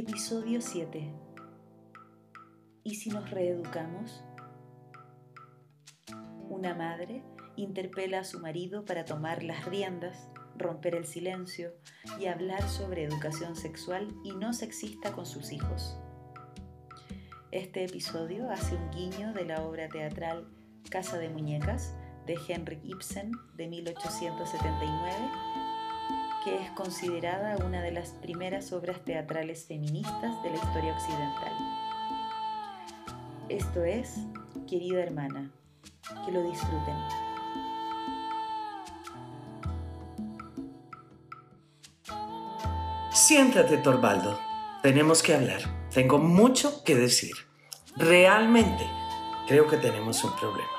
Episodio 7. ¿Y si nos reeducamos? Una madre interpela a su marido para tomar las riendas, romper el silencio y hablar sobre educación sexual y no sexista con sus hijos. Este episodio hace un guiño de la obra teatral Casa de Muñecas de Henrik Ibsen de 1879 que es considerada una de las primeras obras teatrales feministas de la historia occidental. Esto es, querida hermana, que lo disfruten. Siéntate, Torvaldo. Tenemos que hablar. Tengo mucho que decir. Realmente creo que tenemos un problema.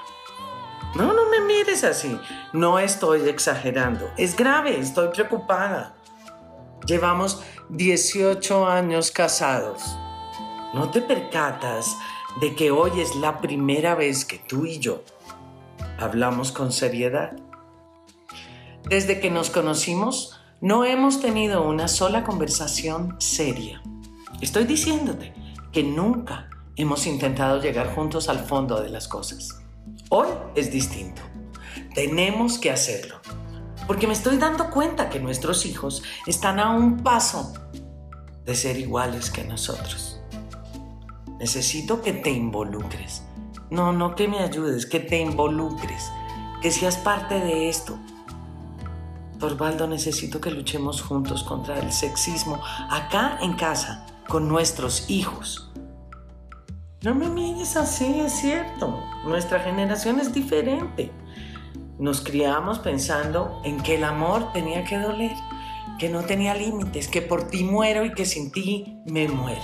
No, no me mires así. No estoy exagerando. Es grave, estoy preocupada. Llevamos 18 años casados. ¿No te percatas de que hoy es la primera vez que tú y yo hablamos con seriedad? Desde que nos conocimos, no hemos tenido una sola conversación seria. Estoy diciéndote que nunca hemos intentado llegar juntos al fondo de las cosas. Hoy es distinto. Tenemos que hacerlo. Porque me estoy dando cuenta que nuestros hijos están a un paso de ser iguales que nosotros. Necesito que te involucres. No, no que me ayudes, que te involucres, que seas parte de esto. Torvaldo, necesito que luchemos juntos contra el sexismo acá en casa, con nuestros hijos. No me mires así, es cierto. Nuestra generación es diferente. Nos criamos pensando en que el amor tenía que doler, que no tenía límites, que por ti muero y que sin ti me muero.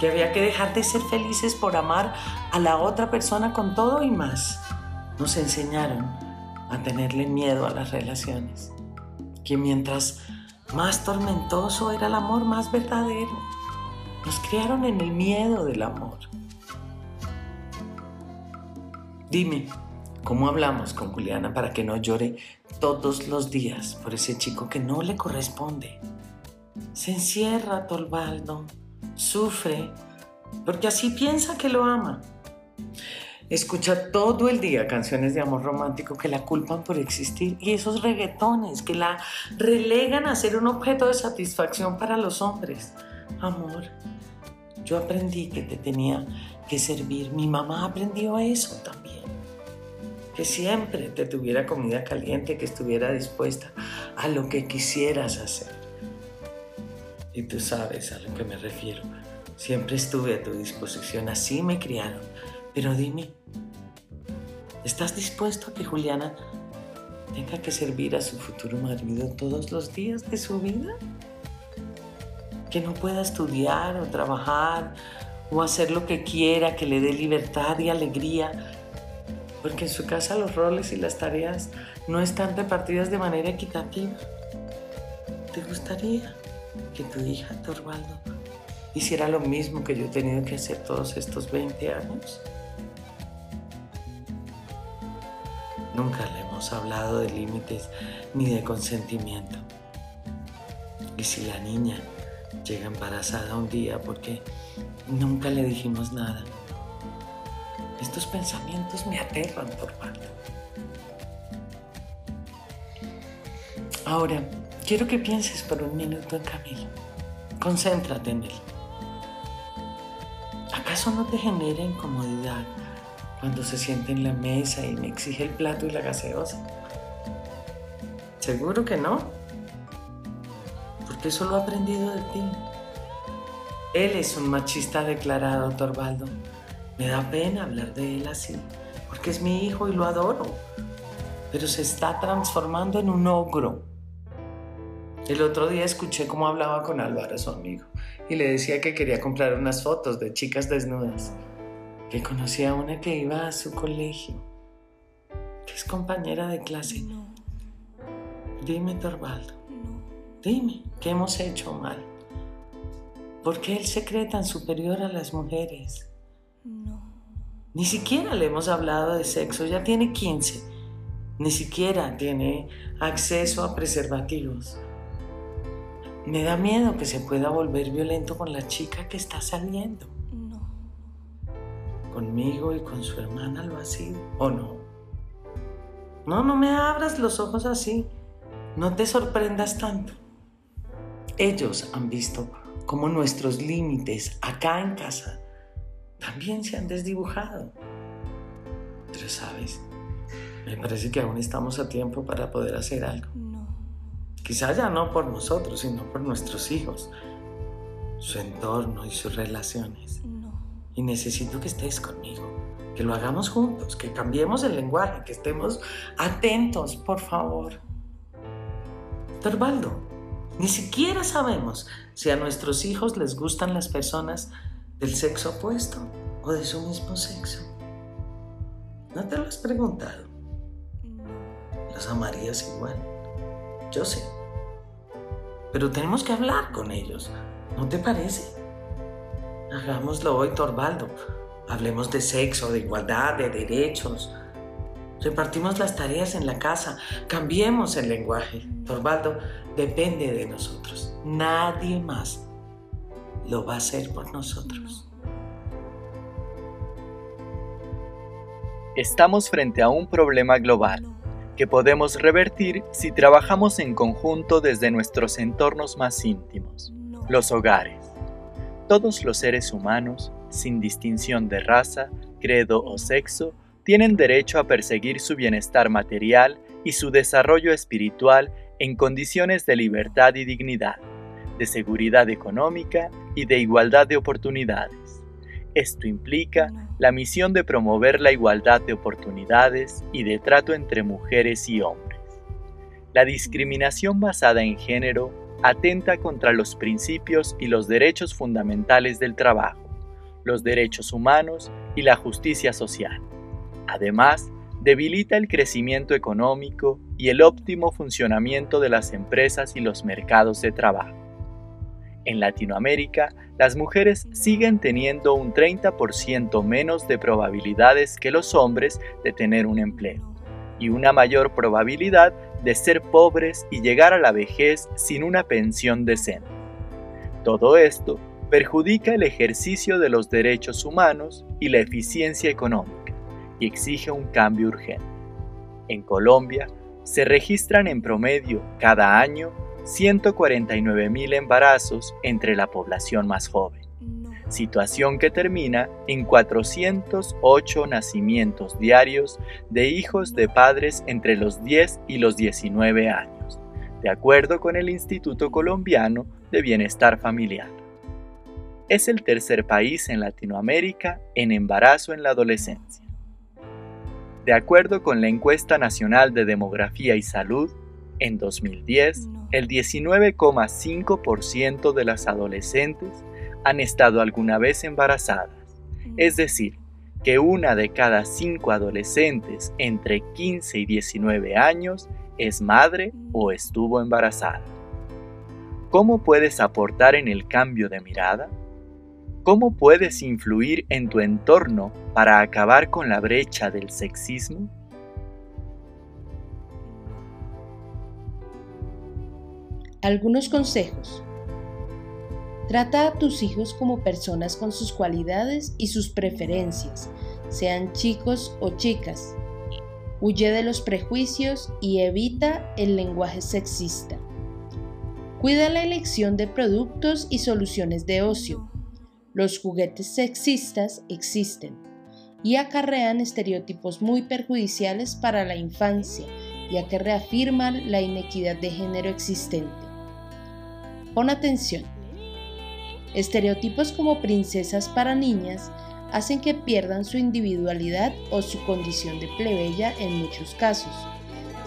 Que había que dejar de ser felices por amar a la otra persona con todo y más. Nos enseñaron a tenerle miedo a las relaciones. Que mientras más tormentoso era el amor, más verdadero. Nos criaron en el miedo del amor. Dime, ¿cómo hablamos con Juliana para que no llore todos los días por ese chico que no le corresponde? Se encierra, Tolbaldo, sufre, porque así piensa que lo ama. Escucha todo el día canciones de amor romántico que la culpan por existir y esos reggaetones que la relegan a ser un objeto de satisfacción para los hombres. Amor, yo aprendí que te tenía que servir. Mi mamá aprendió eso también que siempre te tuviera comida caliente, que estuviera dispuesta a lo que quisieras hacer. Y tú sabes a lo que me refiero. Siempre estuve a tu disposición, así me criaron. Pero dime, ¿estás dispuesto a que Juliana tenga que servir a su futuro marido todos los días de su vida? Que no pueda estudiar o trabajar o hacer lo que quiera, que le dé libertad y alegría porque en su casa los roles y las tareas no están repartidas de manera equitativa. ¿Te gustaría que tu hija, Torvaldo, hiciera lo mismo que yo he tenido que hacer todos estos 20 años? Nunca le hemos hablado de límites ni de consentimiento. Y si la niña llega embarazada un día porque nunca le dijimos nada, estos pensamientos me aterran, Torvaldo. Ahora, quiero que pienses por un minuto en Camilo. Concéntrate en él. ¿Acaso no te genera incomodidad cuando se siente en la mesa y me exige el plato y la gaseosa? Seguro que no. Porque eso lo he aprendido de ti. Él es un machista declarado, Torvaldo. Me da pena hablar de él así, porque es mi hijo y lo adoro, pero se está transformando en un ogro. El otro día escuché cómo hablaba con Álvaro, su amigo, y le decía que quería comprar unas fotos de chicas desnudas, que conocía a una que iba a su colegio, que es compañera de clase. Dime, Torvaldo, dime, ¿qué hemos hecho mal? ¿Por qué él se cree tan superior a las mujeres? Ni siquiera le hemos hablado de sexo, ya tiene 15. Ni siquiera tiene acceso a preservativos. Me da miedo que se pueda volver violento con la chica que está saliendo. No. Conmigo y con su hermana lo ha sido, ¿o no? No, no me abras los ojos así. No te sorprendas tanto. Ellos han visto cómo nuestros límites acá en casa también se han desdibujado. Pero sabes, me parece que aún estamos a tiempo para poder hacer algo. No. Quizá ya no por nosotros, sino por nuestros hijos, su entorno y sus relaciones. No. Y necesito que estés conmigo, que lo hagamos juntos, que cambiemos el lenguaje, que estemos atentos, por favor. Torvaldo, ni siquiera sabemos si a nuestros hijos les gustan las personas del sexo opuesto o de su mismo sexo. ¿No te lo has preguntado? ¿Los amarías igual? Yo sé. Pero tenemos que hablar con ellos, ¿no te parece? Hagámoslo hoy, Torvaldo. Hablemos de sexo, de igualdad, de derechos. Repartimos las tareas en la casa, cambiemos el lenguaje. Torvaldo, depende de nosotros. Nadie más lo va a hacer por nosotros. Estamos frente a un problema global que podemos revertir si trabajamos en conjunto desde nuestros entornos más íntimos, los hogares. Todos los seres humanos, sin distinción de raza, credo o sexo, tienen derecho a perseguir su bienestar material y su desarrollo espiritual en condiciones de libertad y dignidad, de seguridad económica y de igualdad de oportunidades. Esto implica la misión de promover la igualdad de oportunidades y de trato entre mujeres y hombres. La discriminación basada en género atenta contra los principios y los derechos fundamentales del trabajo, los derechos humanos y la justicia social. Además, debilita el crecimiento económico y el óptimo funcionamiento de las empresas y los mercados de trabajo. En Latinoamérica, las mujeres siguen teniendo un 30% menos de probabilidades que los hombres de tener un empleo y una mayor probabilidad de ser pobres y llegar a la vejez sin una pensión decente. Todo esto perjudica el ejercicio de los derechos humanos y la eficiencia económica y exige un cambio urgente. En Colombia, se registran en promedio cada año 149.000 embarazos entre la población más joven, situación que termina en 408 nacimientos diarios de hijos de padres entre los 10 y los 19 años, de acuerdo con el Instituto Colombiano de Bienestar Familiar. Es el tercer país en Latinoamérica en embarazo en la adolescencia. De acuerdo con la encuesta nacional de demografía y salud, en 2010, No. el 19,5% de las adolescentes han estado alguna vez embarazadas, es decir, que una de cada cinco adolescentes entre 15 y 19 años es madre o estuvo embarazada. ¿Cómo puedes aportar en el cambio de mirada? ¿Cómo puedes influir en tu entorno para acabar con la brecha del sexismo? Algunos consejos. Trata a tus hijos como personas con sus cualidades y sus preferencias, sean chicos o chicas. Huye de los prejuicios y evita el lenguaje sexista. Cuida la elección de productos y soluciones de ocio. Los juguetes sexistas existen y acarrean estereotipos muy perjudiciales para la infancia, ya que reafirman la inequidad de género existente. Pon atención. Estereotipos como princesas para niñas hacen que pierdan su individualidad o su condición de plebeya en muchos casos,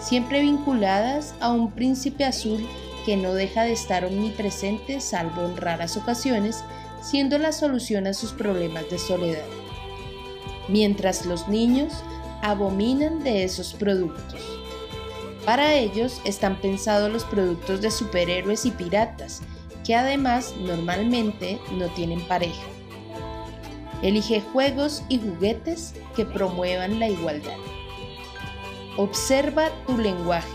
siempre vinculadas a un príncipe azul que no deja de estar omnipresente salvo en raras ocasiones, siendo la solución a sus problemas de soledad. Mientras los niños abominan de esos productos. Para ellos están pensados los productos de superhéroes y piratas, que además normalmente no tienen pareja. Elige juegos y juguetes que promuevan la igualdad. Observa tu lenguaje.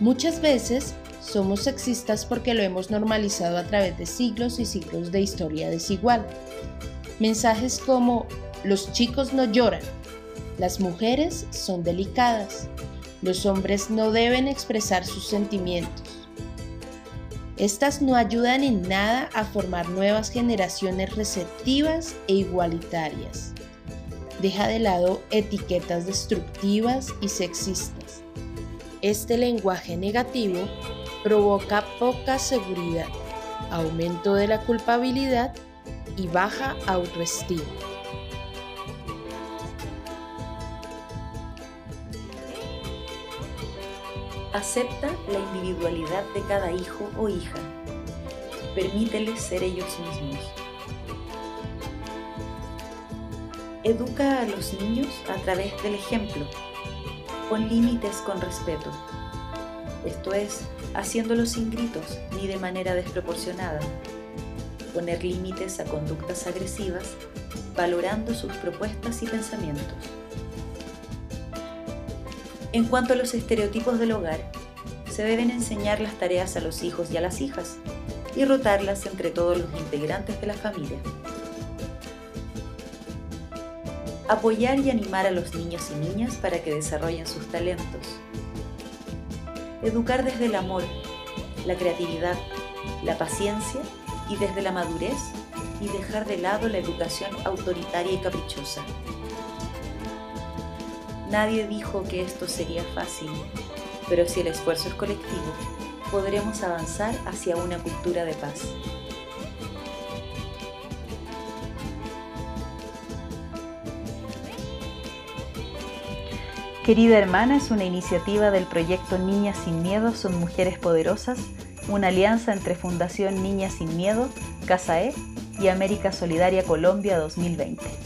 Muchas veces somos sexistas porque lo hemos normalizado a través de siglos y siglos de historia desigual. Mensajes como los chicos no lloran, las mujeres son delicadas, los hombres no deben expresar sus sentimientos. Estas no ayudan en nada a formar nuevas generaciones receptivas e igualitarias. Deja de lado etiquetas destructivas y sexistas. Este lenguaje negativo provoca poca seguridad, aumento de la culpabilidad y baja autoestima. Acepta la individualidad de cada hijo o hija. Permíteles ser ellos mismos. Educa a los niños a través del ejemplo. Pon límites con respeto. Esto es, haciéndolo sin gritos ni de manera desproporcionada. Poner límites a conductas agresivas, valorando sus propuestas y pensamientos. En cuanto a los estereotipos del hogar, se deben enseñar las tareas a los hijos y a las hijas y rotarlas entre todos los integrantes de la familia. Apoyar y animar a los niños y niñas para que desarrollen sus talentos. Educar desde el amor, la creatividad, la paciencia y desde la madurez y dejar de lado la educación autoritaria y caprichosa. Nadie dijo que esto sería fácil, pero si el esfuerzo es colectivo, podremos avanzar hacia una cultura de paz. Querida Hermana es una iniciativa del proyecto Niñas sin Miedo son Mujeres Poderosas, una alianza entre Fundación Niñas sin Miedo, Casa E y América Solidaria Colombia 2020.